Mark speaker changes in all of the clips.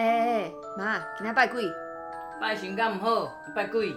Speaker 1: 哎哎哎，妈，今天拜鬼？
Speaker 2: 拜神敢唔好，拜鬼。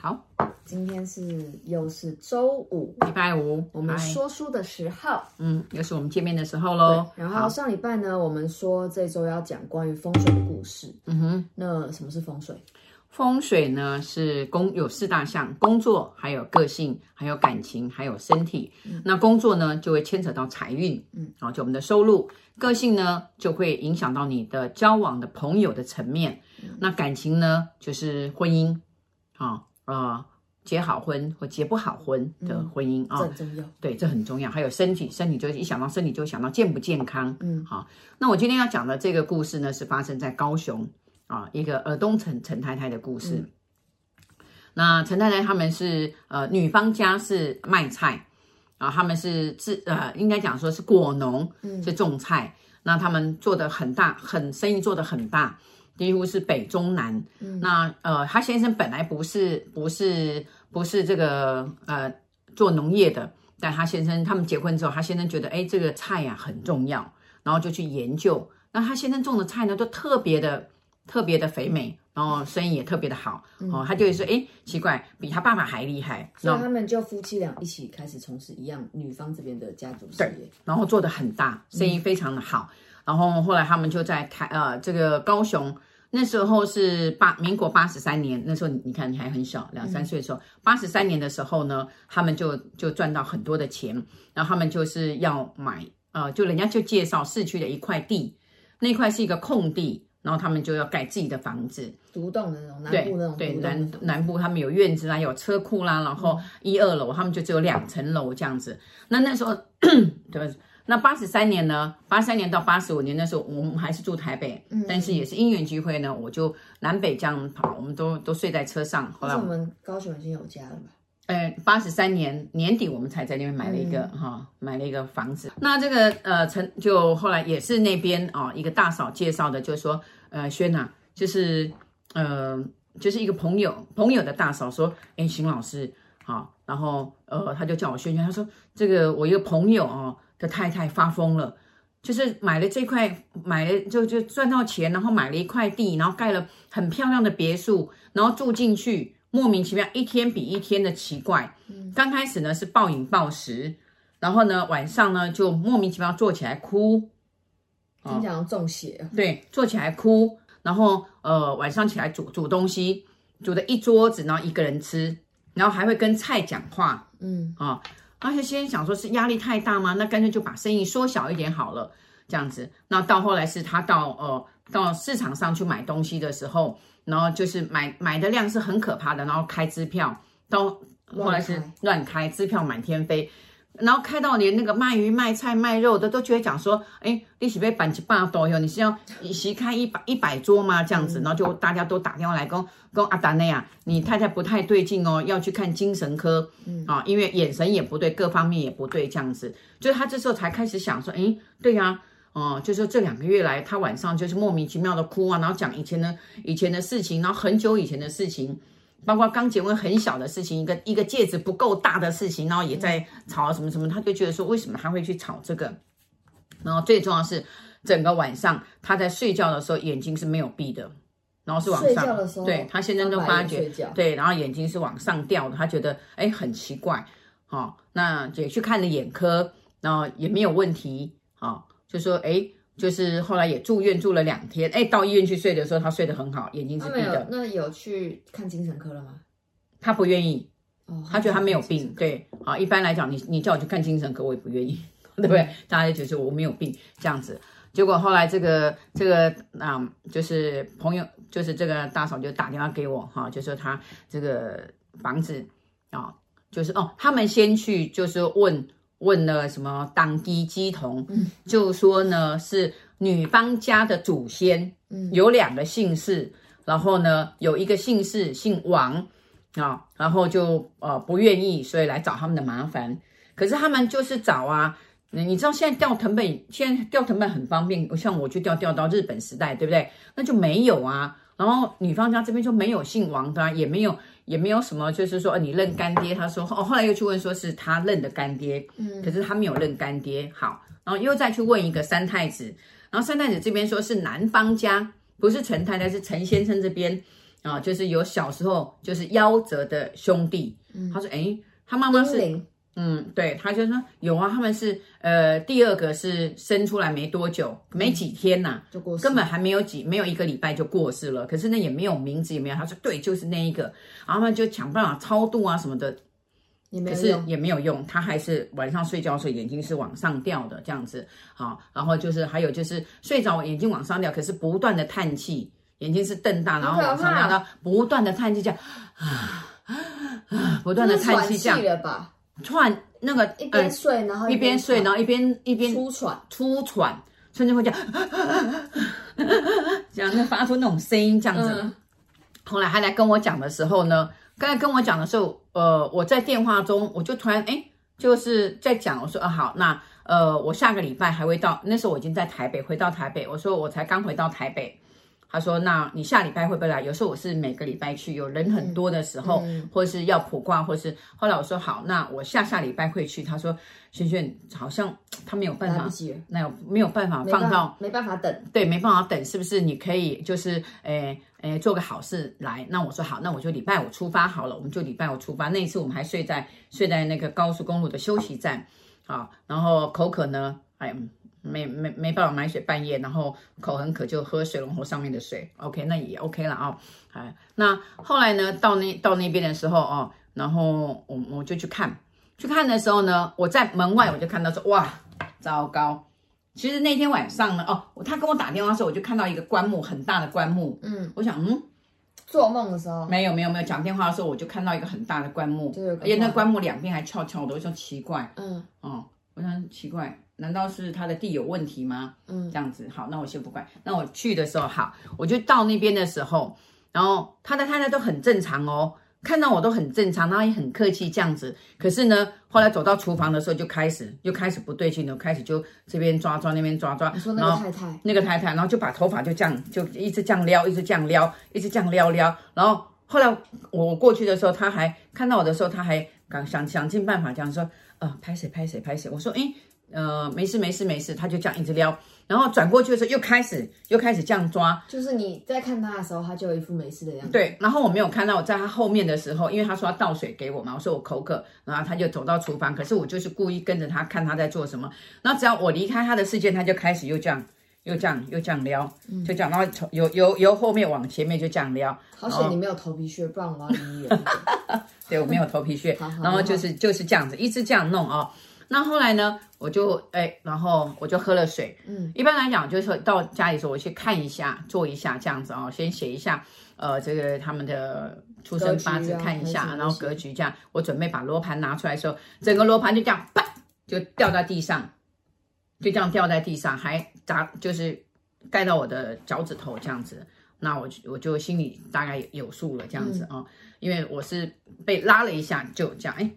Speaker 2: 好，
Speaker 1: 今天是又是周五，
Speaker 2: 礼拜五，
Speaker 1: 我们说书的时候，
Speaker 2: 嗯，又是我们见面的时候喽。
Speaker 1: 然后上礼拜呢，我们说这周要讲关于风水的故事。嗯哼，那什么是风水？
Speaker 2: 风水呢是工有四大项：工作、还有个性、还有感情、还有身体。嗯、那工作呢就会牵扯到财运，嗯，然后就我们的收入；个性呢就会影响到你的交往的朋友的层面。嗯、那感情呢就是婚姻，啊、哦、啊、呃，结好婚或结不好婚的婚姻啊，
Speaker 1: 这很重要。
Speaker 2: 对，这很重要。还有身体，身体就一想到身体就想到健不健康。嗯，好。那我今天要讲的这个故事呢是发生在高雄。啊，一个尔东陈陈太太的故事。嗯、那陈太太他们是呃女方家是卖菜啊，他们是自呃应该讲说是果农，是种菜。嗯、那他们做的很大，很生意做的很大，几乎是北中南。嗯、那呃，他先生本来不是不是不是这个呃做农业的，但他先生他们结婚之后，他先生觉得哎这个菜呀、啊、很重要，然后就去研究。那他先生种的菜呢，都特别的。特别的肥美，然后生意也特别的好，嗯、哦，他就会说，哎，奇怪，比他爸爸还厉害，
Speaker 1: 所以他们就夫妻俩一起开始从事一样女方这边的家族事
Speaker 2: 业，然后做的很大，生意非常的好，嗯、然后后来他们就在台呃这个高雄，那时候是八民国八十三年，那时候你你看你还很小，两三岁的时候，八十三年的时候呢，他们就就赚到很多的钱，然后他们就是要买，呃，就人家就介绍市区的一块地，那块是一个空地。然后他们就要盖自己的房子，
Speaker 1: 独栋的那种，南部那种。
Speaker 2: 对对，南南部他们有院子啦，有车库啦，然后一二楼他们就只有两层楼这样子。那那时候，对吧？那八十三年呢？八三年到八十五年那时候，我们还是住台北，嗯、但是也是因缘机会呢，我就南北这样跑，我们都都睡在车上。后来我们
Speaker 1: 高雄已经有家了吧？
Speaker 2: 呃，八十三年年底，我们才在那边买了一个哈、嗯哦，买了一个房子。那这个呃，陈就后来也是那边啊、哦，一个大嫂介绍的，就是说，呃，轩呐、啊，就是呃，就是一个朋友朋友的大嫂说，哎，邢老师好、哦，然后呃，他就叫我轩轩，他说这个我一个朋友哦的太太发疯了，就是买了这块，买了就就赚到钱，然后买了一块地，然后盖了很漂亮的别墅，然后住进去。莫名其妙，一天比一天的奇怪。刚开始呢是暴饮暴食，然后呢晚上呢就莫名其妙坐起来哭，
Speaker 1: 经常中邪。
Speaker 2: 对，坐起来哭，然后呃晚上起来煮煮东西，煮的一桌子，然后一个人吃，然后还会跟菜讲话。嗯啊，而且先想说是压力太大吗？那干脆就把生意缩小一点好了，这样子。那到后来是他到呃到市场上去买东西的时候。然后就是买买的量是很可怕的，然后开支票到后来是乱开支票满天飞，然后开到连那个卖鱼卖菜卖肉的都觉得讲说，哎，利息被板起半多哟，你是要一席开一百一百桌吗？这样子，然后就大家都打电话来跟跟阿达内亚，你太太不太对劲哦，要去看精神科，嗯啊，因为眼神也不对，各方面也不对，这样子，就是他这时候才开始想说，哎，对呀、啊。哦，就是这两个月来，他晚上就是莫名其妙的哭啊，然后讲以前的以前的事情，然后很久以前的事情，包括刚结婚很小的事情，一个一个戒指不够大的事情，然后也在吵什么什么，他就觉得说为什么他会去吵这个？然后最重要的是整个晚上他在睡觉的时候眼睛是没有闭的，然后是往上，对他现在都发觉对，然后眼睛是往上掉的，他觉得哎很奇怪，好、哦，那也去看了眼科，然后也没有问题，好、哦。就说哎，就是后来也住院住了两天，哎，到医院去睡的时候，他睡得很好，眼睛是闭的。
Speaker 1: 那有去看精神科了吗？
Speaker 2: 他不愿意，哦，他觉得他没有病。对，好，一般来讲，你你叫我去看精神科，我也不愿意，对不对？嗯、大家就觉得我没有病这样子。结果后来这个这个啊、嗯，就是朋友，就是这个大嫂就打电话给我哈，就说他这个房子啊，就是哦，他们先去就是问。问了什么当地乩童，就说呢是女方家的祖先，有两个姓氏，然后呢有一个姓氏姓王啊，然后就呃不愿意，所以来找他们的麻烦。可是他们就是找啊，你知道现在调藤本，现在调藤本很方便，像我去调调到日本时代，对不对？那就没有啊。然后女方家这边就没有姓王的啊，也没有也没有什么，就是说你认干爹。他说哦，后来又去问，说是他认的干爹，嗯，可是他没有认干爹。好，然后又再去问一个三太子，然后三太子这边说是男方家，不是陈太太，是陈先生这边啊，就是有小时候就是夭折的兄弟。嗯，他说哎，他妈妈是。嗯，对，他就说有啊，他们是呃，第二个是生出来没多久，没几天呐、啊嗯，就过世，根本还没有几，没有一个礼拜就过世了。可是那，也没有名字，也没有。他说对，就是那一个，然后他们就想办法超度啊什么的，也没有，可是也没有用，他还是晚上睡觉的时候眼睛是往上掉的这样子。好，然后就是还有就是睡着眼睛往上掉，可是不断的叹气，眼睛是瞪大，然后往上掉，然后不断的叹气这样啊啊，不断的叹气这样。突然那个
Speaker 1: 一边睡，然后
Speaker 2: 一边睡，然后一边一边
Speaker 1: 出喘，
Speaker 2: 出喘，甚至会这样，这样就发出那种声音，这样子。嗯、后来他来跟我讲的时候呢，刚才跟我讲的时候，呃，我在电话中，我就突然哎，就是在讲，我说啊好，那呃，我下个礼拜还会到，那时候我已经在台北，回到台北，我说我才刚回到台北。他说：“那你下礼拜会不会来？有时候我是每个礼拜去，有人很多的时候，嗯嗯、或者是要卜卦，或是后来我说好，那我下下礼拜会去。他说：轩轩好像他没有办法，那有没有办法放到
Speaker 1: 没办法等，
Speaker 2: 对，没办法等，是不是？你可以就是诶诶、欸、做个好事来。那我说好，那我就礼拜五出发好了，我们就礼拜五出发。那一次我们还睡在睡在那个高速公路的休息站，好，然后口渴呢，哎。”没没没办法买水，半夜然后口很渴，就喝水龙头上面的水。OK，那也 OK 了啊。哎，那后来呢，到那到那边的时候哦，然后我我就去看，去看的时候呢，我在门外我就看到说，哇，糟糕！其实那天晚上呢，哦，他跟我打电话的时候，我就看到一个棺木，很大的棺木。嗯，我想，嗯，
Speaker 1: 做梦的时候
Speaker 2: 没有没有没有讲电话的时候，我就看到一个很大的棺木，而且那棺木两边还翘翘的，我说奇怪，嗯，哦，我想奇怪。难道是他的地有问题吗？嗯，这样子好，那我先不管。那我去的时候好，我就到那边的时候，然后他的太太都很正常哦，看到我都很正常，然后也很客气这样子。可是呢，后来走到厨房的时候就开始，就开始不对劲了，开始就这边抓抓那边抓抓。
Speaker 1: 你说那个太太，
Speaker 2: 那个太太，然后就把头发就这样，就一直这样撩，一直这样撩，一直这样撩撩。然后后来我过去的时候，他还看到我的时候，他还想想想尽办法这样说，呃，拍谁拍谁拍谁。我说，诶。呃，没事没事没事，他就这样一直撩，然后转过去的时候又开始又开始这样抓，
Speaker 1: 就是你在看他的时候，他就有一副没事的样子。
Speaker 2: 对，然后我没有看到我在他后面的时候，因为他说要倒水给我嘛，我说我口渴，然后他就走到厨房，可是我就是故意跟着他看他在做什么，然后只要我离开他的视线，他就开始又这样又这样又这样撩，就这样，然后从由由由后面往前面就这样撩。
Speaker 1: 好险你没有头皮屑，不然我要离你远。
Speaker 2: 对，我没有头皮屑，然后就是就是这样子一直这样弄哦。那后来呢，我就哎，然后我就喝了水。嗯，一般来讲，就是说到家里时候，我去看一下，做一下这样子哦，先写一下，呃，这个他们的出生八字看一下，然后格局这样。我准备把罗盘拿出来的时候，整个罗盘就这样啪，就掉在地上，就这样掉在地上，还砸，就是盖到我的脚趾头这样子。那我就我就心里大概有数了这样子啊，因为我是被拉了一下，就这样。哎，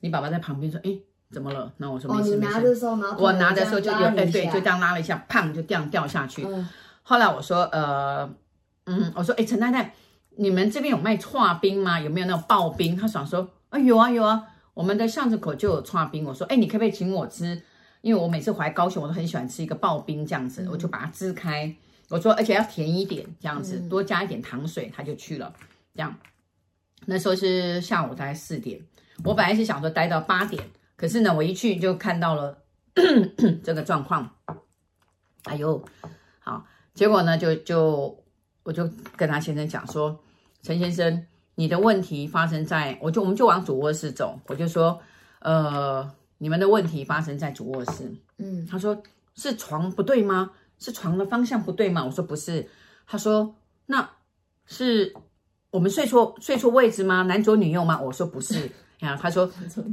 Speaker 2: 你爸爸在旁边说，哎。怎么了？那我说没事没事。我拿的时候就有，哎，对，就这样拉了一下，砰，就这样掉下去。嗯、后来我说，呃，嗯，我说，哎，陈太太，你们这边有卖串冰吗？有没有那种刨冰？他想说，啊，有啊有啊，我们的巷子口就有串冰。我说，哎，你可不可以请我吃？因为我每次回来高雄，我都很喜欢吃一个刨冰这样子，嗯、我就把它支开。我说，而且要甜一点，这样子，多加一点糖水，他就去了。这样，那时候是下午大概四点，我本来是想说待到八点。可是呢，我一去就看到了 这个状况，哎呦，好，结果呢，就就我就跟他先生讲说，陈先生，你的问题发生在，我就我们就往主卧室走，我就说，呃，你们的问题发生在主卧室，嗯，他说是床不对吗？是床的方向不对吗？我说不是，他说那是我们睡错睡错位置吗？男左女右吗？我说不是。啊，他说，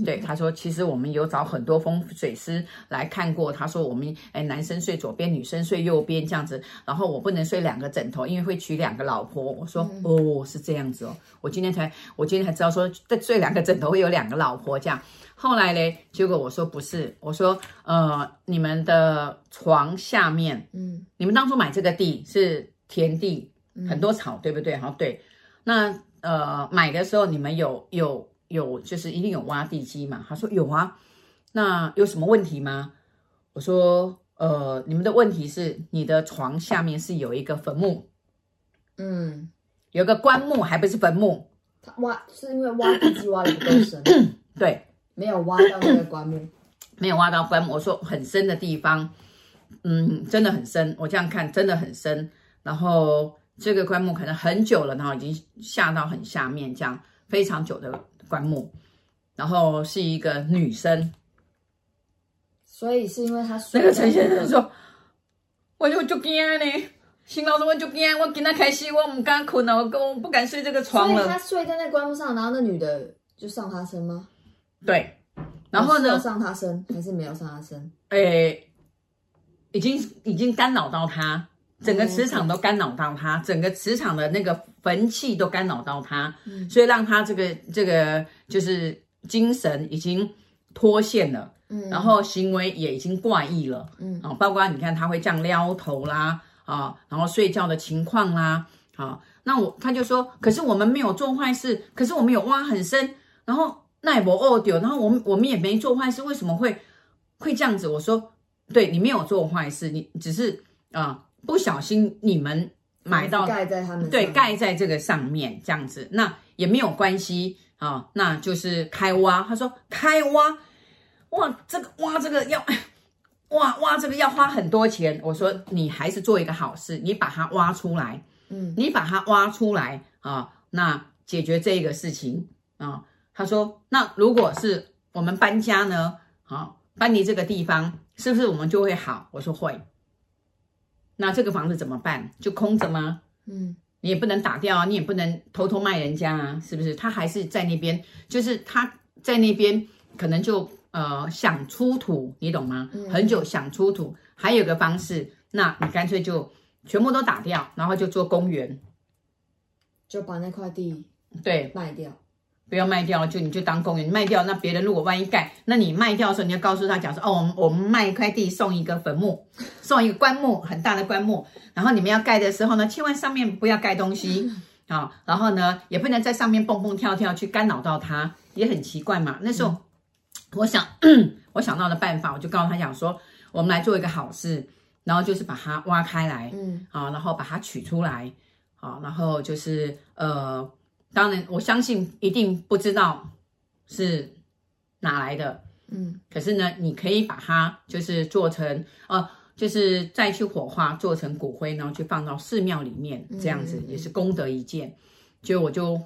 Speaker 2: 对，他说，其实我们有找很多风水师来看过。他说，我们哎，男生睡左边，女生睡右边这样子。然后我不能睡两个枕头，因为会娶两个老婆。我说，哦，是这样子哦。我今天才，我今天才知道说，在睡两个枕头会有两个老婆这样。后来嘞，结果我说不是，我说，呃，你们的床下面，嗯，你们当初买这个地是田地，很多草，对不对？哈，对，那。呃买的时候你们有有有就是一定有挖地基嘛？他说有啊，那有什么问题吗？我说呃，你们的问题是你的床下面是有一个坟墓，
Speaker 1: 嗯，
Speaker 2: 有个棺木还不是坟墓，
Speaker 1: 他挖是因为挖地基挖的不够深，
Speaker 2: 对，
Speaker 1: 没有挖到那个棺木，
Speaker 2: 没有挖到棺木。我说很深的地方，嗯，真的很深，我这样看真的很深，然后。这个棺木可能很久了，然后已经下到很下面，这样非常久的棺木，然后是一个女生，
Speaker 1: 所以是因为他
Speaker 2: 那个陈先生说，我就就惊呢，新老师我就惊，我今天开始我不敢困了，我我不敢睡这个床了。
Speaker 1: 所以他睡在那棺木上，然后那女的就上他身吗？
Speaker 2: 对，然后呢？
Speaker 1: 上他身还是没有上他身？
Speaker 2: 诶，已经已经干扰到他。整个磁场都干扰到他，整个磁场的那个坟气都干扰到他，所以让他这个这个就是精神已经脱线了，嗯，然后行为也已经怪异了，嗯，啊，包括你看他会这样撩头啦，啊，然后睡觉的情况啦，啊，那我他就说，可是我们没有做坏事，可是我们有挖很深，然后那也不恶丢，然后我们我们也没做坏事，为什么会会这样子？我说，对你没有做坏事，你只是啊。不小心你们买到
Speaker 1: 盖在他们
Speaker 2: 对盖在这个上面这样子，那也没有关系啊，那就是开挖。他说开挖，哇，这个挖这个要挖挖这个要花很多钱。我说你还是做一个好事，你把它挖出来，嗯，你把它挖出来啊，那解决这个事情啊。他说那如果是我们搬家呢，好，搬离这个地方，是不是我们就会好？我说会。那这个房子怎么办？就空着吗？嗯，你也不能打掉啊，你也不能偷偷卖人家啊，是不是？他还是在那边，就是他在那边可能就呃想出土，你懂吗？很久想出土，还有个方式，那你干脆就全部都打掉，然后就做公园，
Speaker 1: 就把那块地
Speaker 2: 对
Speaker 1: 卖掉。
Speaker 2: 不要卖掉，就你就当公园卖掉。那别人如果万一盖，那你卖掉的时候，你要告诉他讲说，哦，我们我们卖一块地送一个坟墓，送一个棺木，很大的棺木。然后你们要盖的时候呢，千万上面不要盖东西啊、哦。然后呢，也不能在上面蹦蹦跳跳去干扰到他，也很奇怪嘛。那时候，嗯、我想 我想到的办法，我就告诉他讲说，我们来做一个好事，然后就是把它挖开来，嗯，啊，然后把它取出来，啊，然后就是呃。当然，我相信一定不知道是哪来的，嗯，可是呢，你可以把它就是做成，呃，就是再去火化做成骨灰，然后去放到寺庙里面，这样子也是功德一件。就我就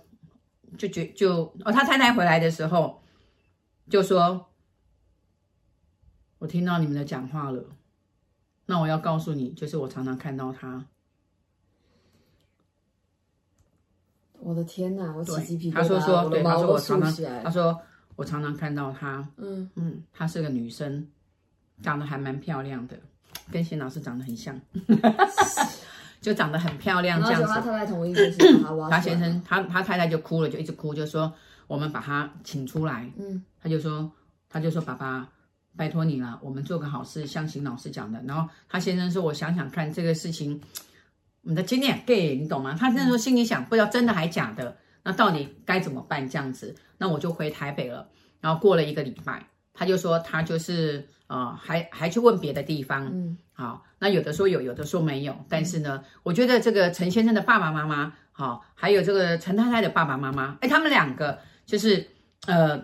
Speaker 2: 就觉就哦，他太太回来的时候就说，我听到你们的讲话了，那我要告诉你，就是我常常看到他。
Speaker 1: 我的天哪，我起鸡皮疙瘩，
Speaker 2: 他说说，对，他说我常常，
Speaker 1: 他
Speaker 2: 他说我常常看到她，嗯嗯，她是个女生，长得还蛮漂亮的，跟邢老师长得很像，就长得很漂亮这样子。
Speaker 1: 他太太同意就是把他挖。
Speaker 2: 他先生，他他太太就哭了，就一直哭，就说我们把他请出来。嗯，他就说，他就说爸爸，拜托你了，我们做个好事，像邢老师讲的。然后他先生说，我想想看这个事情。你的经验 gay，你懂吗？他那时候心里想，不知道真的还假的，那到底该怎么办？这样子，那我就回台北了。然后过了一个礼拜，他就说他就是呃，还还去问别的地方。嗯，好，那有的说有，有的说没有。但是呢，我觉得这个陈先生的爸爸妈妈，好，还有这个陈太太的爸爸妈妈，哎，他们两个就是呃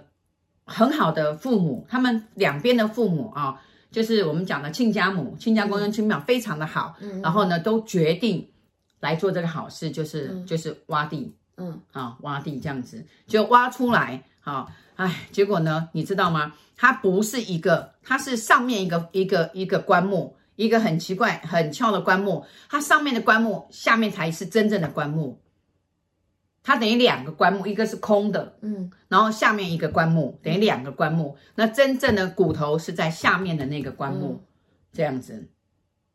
Speaker 2: 很好的父母，他们两边的父母啊，就是我们讲的亲家母、亲家公跟亲表非常的好。嗯，然后呢，都决定。来做这个好事，就是、嗯、就是挖地，嗯啊，挖地这样子就挖出来，好，哎，结果呢，你知道吗？它不是一个，它是上面一个一个一个棺木，一个很奇怪很翘的棺木，它上面的棺木，下面才是真正的棺木。它等于两个棺木，一个是空的，嗯，然后下面一个棺木等于两个棺木，那真正的骨头是在下面的那个棺木，嗯、这样子。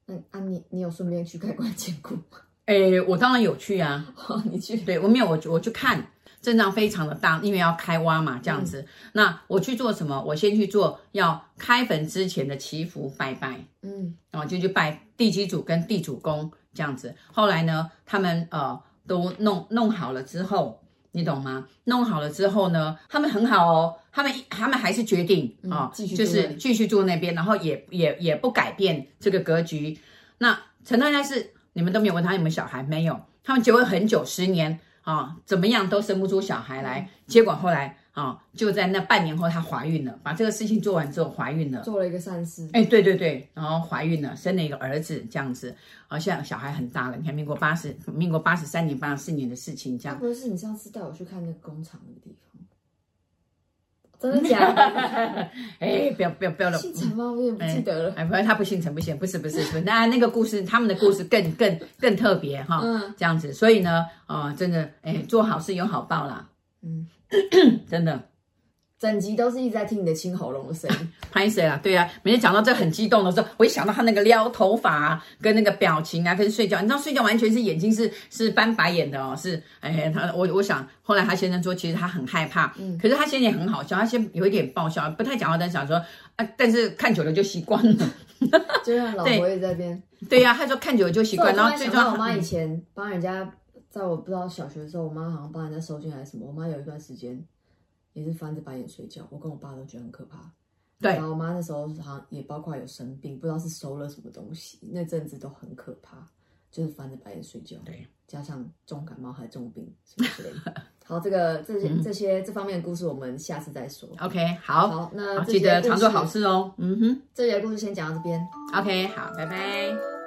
Speaker 1: 嗯啊，你你有顺便去开棺捡骨吗？
Speaker 2: 诶，我当然有去啊，
Speaker 1: 哦、你去？
Speaker 2: 对，我没有，我我去看，阵仗非常的大，因为要开挖嘛，这样子。嗯、那我去做什么？我先去做要开坟之前的祈福拜拜，嗯，然后就去拜地基主跟地主公这样子。后来呢，他们呃都弄弄好了之后，你懂吗？弄好了之后呢，他们很好哦，他们他们还是决定啊，继续就是继续住那边，然后也也也不改变这个格局。那陈太太是你们都没有问他有没有小孩？没有，他们结婚很久，十年啊，怎么样都生不出小孩来，结果后来。啊、哦，就在那半年后，她怀孕了。把这个事情做完之后，怀孕了，
Speaker 1: 做了一个善事。
Speaker 2: 哎，对对对，然后怀孕了，生了一个儿子，这样子。好像小孩很大了。你看，民国八十，民国八十三年、八十四年的事情，这样。
Speaker 1: 不是你上次带我去看那个工厂那个地方，真的假的？
Speaker 2: 哎，不要不要不要了。
Speaker 1: 姓陈吗？我也不记得了。
Speaker 2: 哎，不是，他不姓陈，不行，不是不是不是。那那个故事，他们的故事更更更特别哈。嗯，这样子，所以呢，啊，真的，哎，做好事有好报啦。嗯，真的。
Speaker 1: 整集都是一直在听你的清喉咙的声音，
Speaker 2: 拍谁啊？对啊，每天讲到这很激动的时候，我一想到他那个撩头发啊，跟那个表情啊，跟睡觉，你知道睡觉完全是眼睛是是翻白眼的哦，是哎，他我我想后来他先生说，其实他很害怕，嗯，可是他现在也很好笑，他先有一点爆笑，不太讲话，但想说啊，但是看久了就习惯了，
Speaker 1: 就像老婆也在这边，
Speaker 2: 对呀、啊，他说看久了就习惯，然后最重要，
Speaker 1: 我妈以前帮人家，在我不知道小学的时候，我妈好像帮人家收金还是什么，我妈有一段时间。也是翻着白眼睡觉，我跟我爸都觉得很可怕。
Speaker 2: 对，
Speaker 1: 然后我妈那时候好像也包括有生病，不知道是收了什么东西，那阵子都很可怕，就是翻着白眼睡觉。
Speaker 2: 对，
Speaker 1: 加上重感冒还重病什么之类的。好，这个这些这些这方面的故事，我们下次再说。
Speaker 2: OK，好，
Speaker 1: 好，那
Speaker 2: 记得常做好事哦。嗯哼，
Speaker 1: 这些故事先讲到这边。
Speaker 2: OK，好，拜拜。